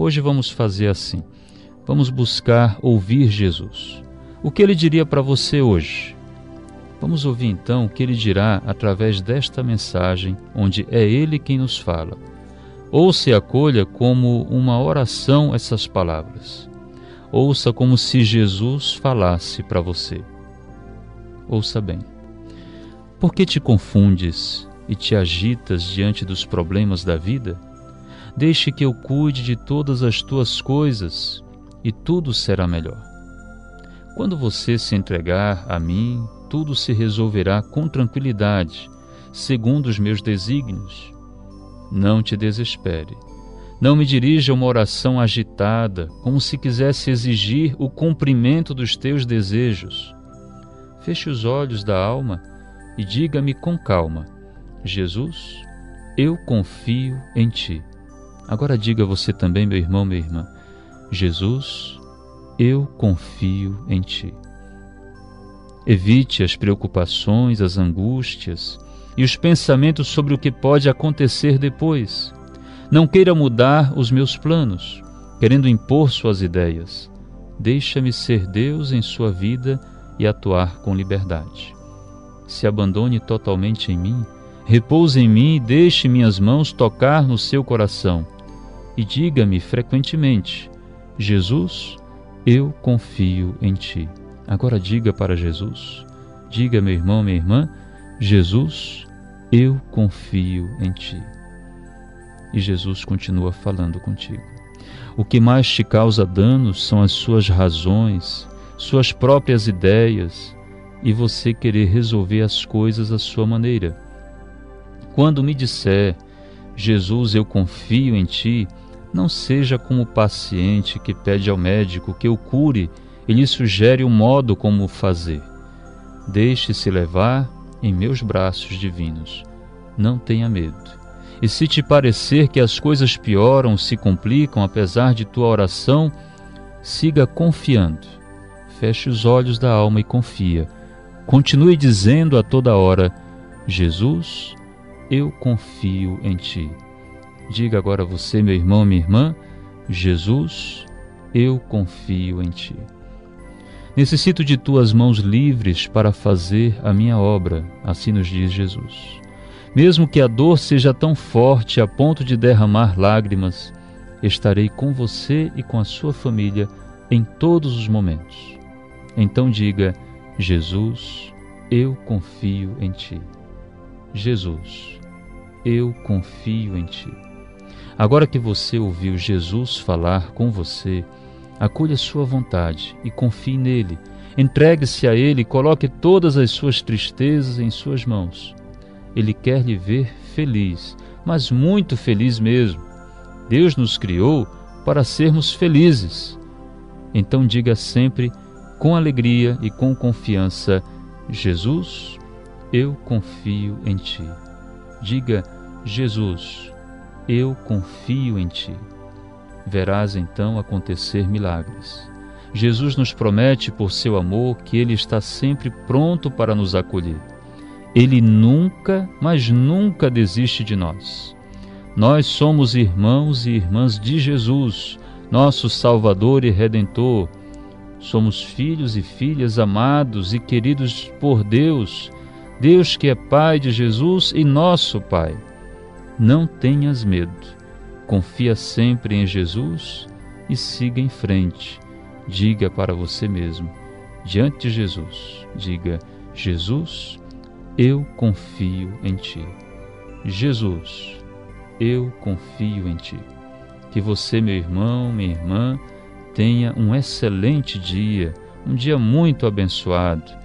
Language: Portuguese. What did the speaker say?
Hoje vamos fazer assim. Vamos buscar ouvir Jesus. O que ele diria para você hoje? Vamos ouvir então o que ele dirá através desta mensagem, onde é ele quem nos fala. Ouça e acolha como uma oração essas palavras. Ouça como se Jesus falasse para você. Ouça bem. Por que te confundes e te agitas diante dos problemas da vida? Deixe que eu cuide de todas as tuas coisas e tudo será melhor. Quando você se entregar a mim, tudo se resolverá com tranquilidade, segundo os meus desígnios. Não te desespere. Não me dirija uma oração agitada, como se quisesse exigir o cumprimento dos teus desejos. Feche os olhos da alma e diga-me com calma: Jesus, eu confio em ti. Agora diga você também, meu irmão, minha irmã: Jesus, eu confio em ti. Evite as preocupações, as angústias e os pensamentos sobre o que pode acontecer depois. Não queira mudar os meus planos, querendo impor suas ideias. Deixa-me ser Deus em sua vida e atuar com liberdade. Se abandone totalmente em mim, repouse em mim e deixe minhas mãos tocar no seu coração. E diga-me frequentemente: Jesus, eu confio em ti. Agora diga para Jesus, diga meu irmão, minha irmã, Jesus, eu confio em ti. E Jesus continua falando contigo. O que mais te causa danos são as suas razões, suas próprias ideias e você querer resolver as coisas à sua maneira. Quando me disser, Jesus, eu confio em ti, não seja como o paciente que pede ao médico que o cure e lhe sugere o modo como fazer. Deixe-se levar em meus braços divinos. Não tenha medo. E se te parecer que as coisas pioram, se complicam apesar de tua oração, siga confiando. Feche os olhos da alma e confia. Continue dizendo a toda hora: Jesus, eu confio em ti. Diga agora você, meu irmão, minha irmã, Jesus, eu confio em ti. Necessito de tuas mãos livres para fazer a minha obra, assim nos diz Jesus. Mesmo que a dor seja tão forte a ponto de derramar lágrimas, estarei com você e com a sua família em todos os momentos. Então diga: Jesus, eu confio em ti. Jesus, eu confio em ti. Agora que você ouviu Jesus falar com você, acolha sua vontade e confie nele. Entregue-se a ele e coloque todas as suas tristezas em suas mãos. Ele quer lhe ver feliz, mas muito feliz mesmo. Deus nos criou para sermos felizes. Então diga sempre com alegria e com confiança: Jesus, eu confio em ti. Diga, Jesus, eu confio em ti. Verás então acontecer milagres. Jesus nos promete, por seu amor, que Ele está sempre pronto para nos acolher. Ele nunca, mas nunca desiste de nós. Nós somos irmãos e irmãs de Jesus, nosso Salvador e Redentor. Somos filhos e filhas amados e queridos por Deus, Deus que é Pai de Jesus e nosso Pai. Não tenhas medo. Confia sempre em Jesus e siga em frente. Diga para você mesmo, diante de Jesus, diga: Jesus, eu confio em ti. Jesus, eu confio em ti. Que você, meu irmão, minha irmã, tenha um excelente dia, um dia muito abençoado